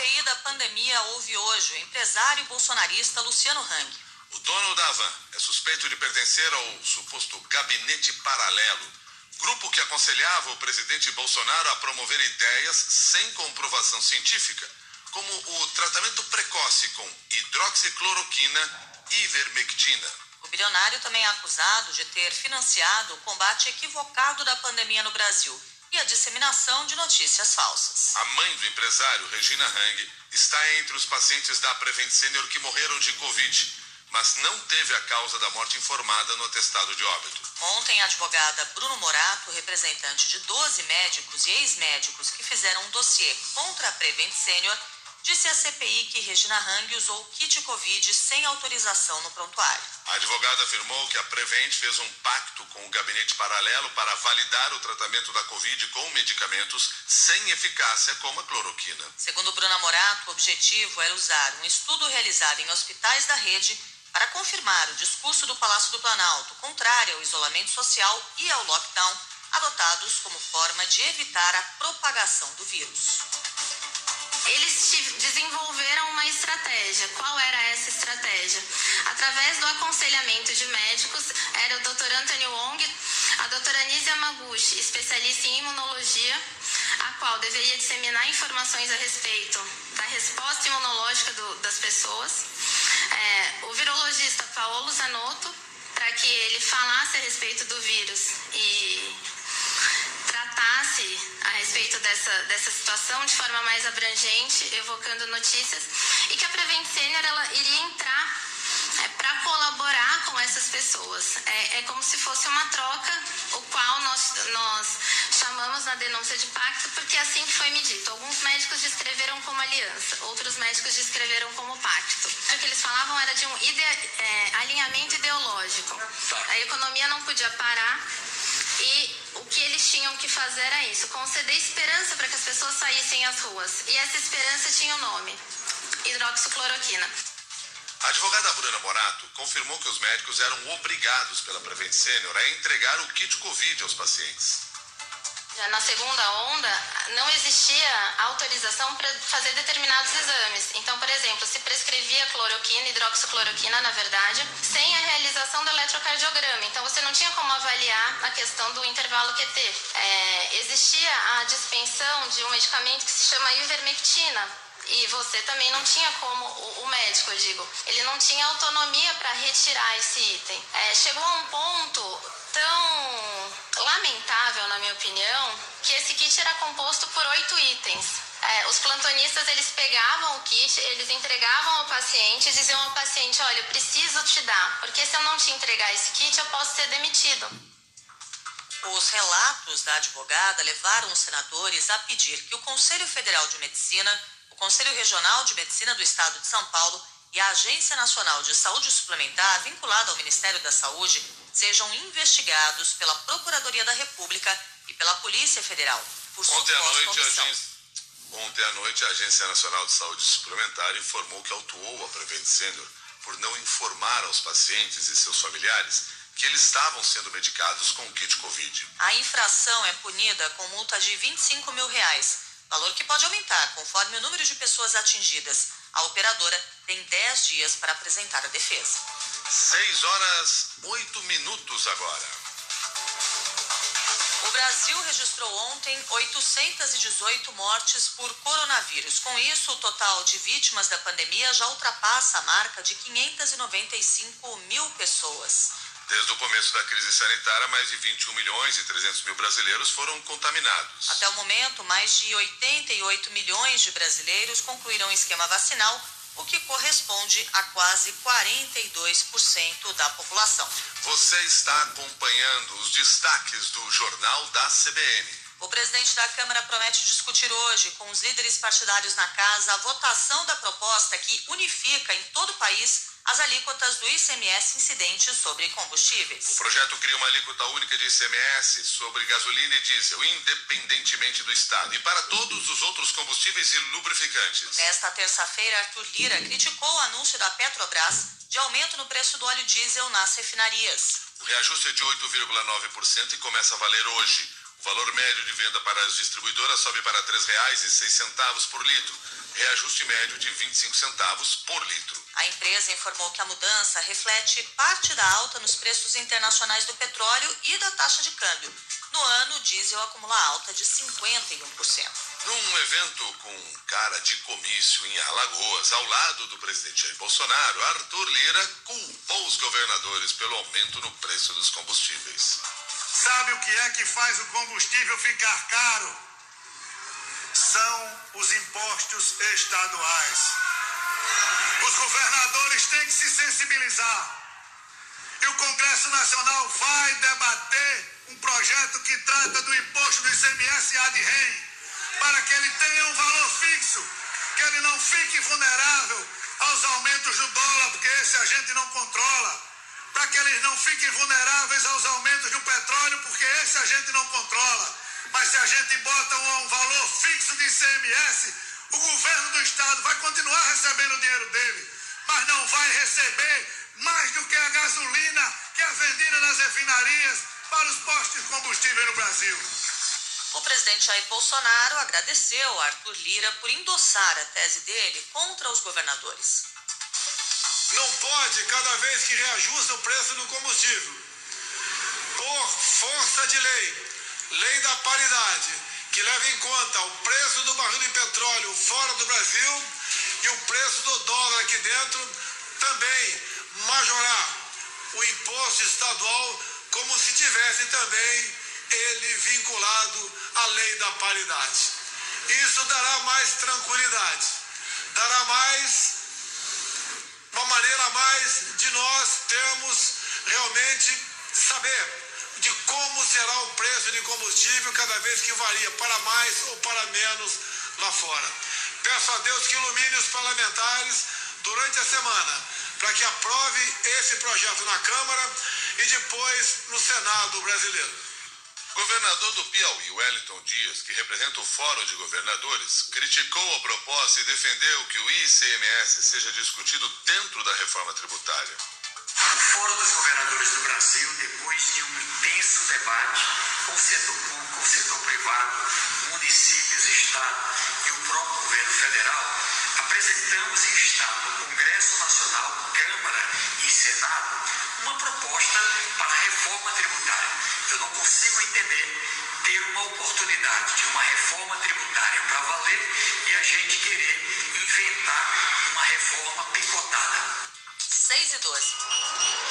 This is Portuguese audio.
CPI da pandemia ouve hoje o empresário bolsonarista Luciano Hang. O dono da Avan é suspeito de pertencer ao suposto gabinete paralelo, grupo que aconselhava o presidente Bolsonaro a promover ideias sem comprovação científica, como o tratamento precoce com hidroxicloroquina e ivermectina. O bilionário também é acusado de ter financiado o combate equivocado da pandemia no Brasil e a disseminação de notícias falsas. A mãe do empresário, Regina Hang, está entre os pacientes da Prevent Senior que morreram de Covid, mas não teve a causa da morte informada no atestado de óbito. Ontem, a advogada Bruno Morato, representante de 12 médicos e ex-médicos que fizeram um dossiê contra a Prevent Senior, disse à CPI que Regina Hang usou kit Covid sem autorização no prontuário. A advogada afirmou que a Prevent fez um pacto com o gabinete paralelo para validar o tratamento da Covid com medicamentos sem eficácia, como a cloroquina. Segundo Bruna Morato, o objetivo era usar um estudo realizado em hospitais da rede para confirmar o discurso do Palácio do Planalto contrário ao isolamento social e ao lockdown, adotados como forma de evitar a propagação do vírus eles desenvolveram uma estratégia. Qual era essa estratégia? Através do aconselhamento de médicos, era o Dr. Anthony Wong, a doutora Nise Maguchi, especialista em imunologia, a qual deveria disseminar informações a respeito da resposta imunológica do, das pessoas. É, o virologista Paulo Zanotto, para que ele falasse a respeito do vírus e respeito dessa, dessa situação de forma mais abrangente, evocando notícias, e que a Prevent Senior ela iria entrar é, para colaborar com essas pessoas. É, é, como se fosse uma troca, o qual nós, nós chamamos na denúncia de pacto, porque é assim que foi medido. Alguns médicos descreveram como aliança, outros médicos descreveram como pacto. O que eles falavam era de um ide, é, alinhamento ideológico. Tá. A economia não podia parar e tinham que fazer era isso: conceder esperança para que as pessoas saíssem às ruas. E essa esperança tinha o um nome: hidroxicloroquina. A advogada Bruna Morato confirmou que os médicos eram obrigados pela Prevent Senior a entregar o kit Covid aos pacientes. Já na segunda onda, não existia autorização para fazer determinados exames. Então, por exemplo, se prescrevia cloroquina, hidroxicloroquina, na verdade, sem a realização do eletrocardiograma. Então, você não tinha como avaliar a questão do intervalo QT. É, existia a dispensão de um medicamento que se chama ivermectina, e você também não tinha como, o, médico, eu digo, ele não tinha autonomia para retirar esse item. É, chegou a um ponto tão lamentável, minha opinião, que esse kit era composto por oito itens. É, os plantonistas eles pegavam o kit, eles entregavam ao paciente e diziam ao paciente: Olha, eu preciso te dar, porque se eu não te entregar esse kit, eu posso ser demitido. Os relatos da advogada levaram os senadores a pedir que o Conselho Federal de Medicina, o Conselho Regional de Medicina do Estado de São Paulo e a Agência Nacional de Saúde Suplementar, vinculada ao Ministério da Saúde, sejam investigados pela Procuradoria da República e pela Polícia Federal por Ontem à noite, a agência, Ontem à noite, a Agência Nacional de Saúde Suplementar informou que autuou a Prevent Senior por não informar aos pacientes e seus familiares que eles estavam sendo medicados com o kit Covid. A infração é punida com multa de 25 mil reais, valor que pode aumentar conforme o número de pessoas atingidas. A operadora tem 10 dias para apresentar a defesa. 6 horas 8 minutos agora. O Brasil registrou ontem 818 mortes por coronavírus. Com isso, o total de vítimas da pandemia já ultrapassa a marca de 595 mil pessoas. Desde o começo da crise sanitária, mais de 21 milhões e 300 mil brasileiros foram contaminados. Até o momento, mais de 88 milhões de brasileiros concluíram o esquema vacinal o que corresponde a quase 42% da população. Você está acompanhando os destaques do Jornal da CBN. O presidente da Câmara promete discutir hoje com os líderes partidários na casa a votação da proposta que unifica em todo o país as alíquotas do ICMS incidentes sobre combustíveis. O projeto cria uma alíquota única de ICMS sobre gasolina e diesel, independentemente do estado, e para todos os outros combustíveis e lubrificantes. Nesta terça-feira, Arthur Lira criticou o anúncio da Petrobras de aumento no preço do óleo diesel nas refinarias. O reajuste é de 8,9% e começa a valer hoje. O valor médio de venda para as distribuidoras sobe para R$ 3,06 por litro, reajuste médio de 25 centavos por litro. A empresa informou que a mudança reflete parte da alta nos preços internacionais do petróleo e da taxa de câmbio. No ano, o diesel acumula alta de 51%. Num evento com cara de comício em Alagoas, ao lado do presidente Jair Bolsonaro, Arthur Lira culpou os governadores pelo aumento no preço dos combustíveis. Sabe o que é que faz o combustível ficar caro? São os impostos estaduais. Os governadores têm que se sensibilizar. E o Congresso Nacional vai debater um projeto que trata do imposto do ICMS e ADREM, para que ele tenha um valor fixo, que ele não fique vulnerável aos aumentos do dólar, porque esse a gente não controla para que eles não fiquem vulneráveis aos aumentos do petróleo, porque esse a gente não controla. Mas se a gente bota um, um valor fixo de ICMS, o governo do estado vai continuar recebendo o dinheiro dele, mas não vai receber mais do que a gasolina que é vendida nas refinarias para os postos de combustível no Brasil. O presidente Jair Bolsonaro agradeceu a Arthur Lira por endossar a tese dele contra os governadores. Não pode, cada vez que reajusta o preço do combustível, por força de lei, lei da paridade, que leva em conta o preço do barril de petróleo fora do Brasil e o preço do dólar aqui dentro, também majorar o imposto estadual como se tivesse também ele vinculado à lei da paridade. Isso dará mais tranquilidade, dará mais uma maneira mais de nós termos realmente saber como será o preço de combustível cada vez que varia para mais ou para menos lá fora. Peço a Deus que ilumine os parlamentares durante a semana para que aprove esse projeto na Câmara e depois no Senado brasileiro. Governador do Piauí, Wellington Dias, que representa o Fórum de Governadores, criticou a proposta e defendeu que o ICMS seja discutido dentro da reforma tributária. O Fórum dos Governadores do Brasil, depois de o setor público, o setor privado, municípios, Estado e o próprio governo federal, apresentamos e está no Congresso Nacional, Câmara e Senado uma proposta para a reforma tributária. Eu não consigo entender ter uma oportunidade de uma reforma tributária para valer e a gente querer inventar uma reforma picotada. 6 e 12.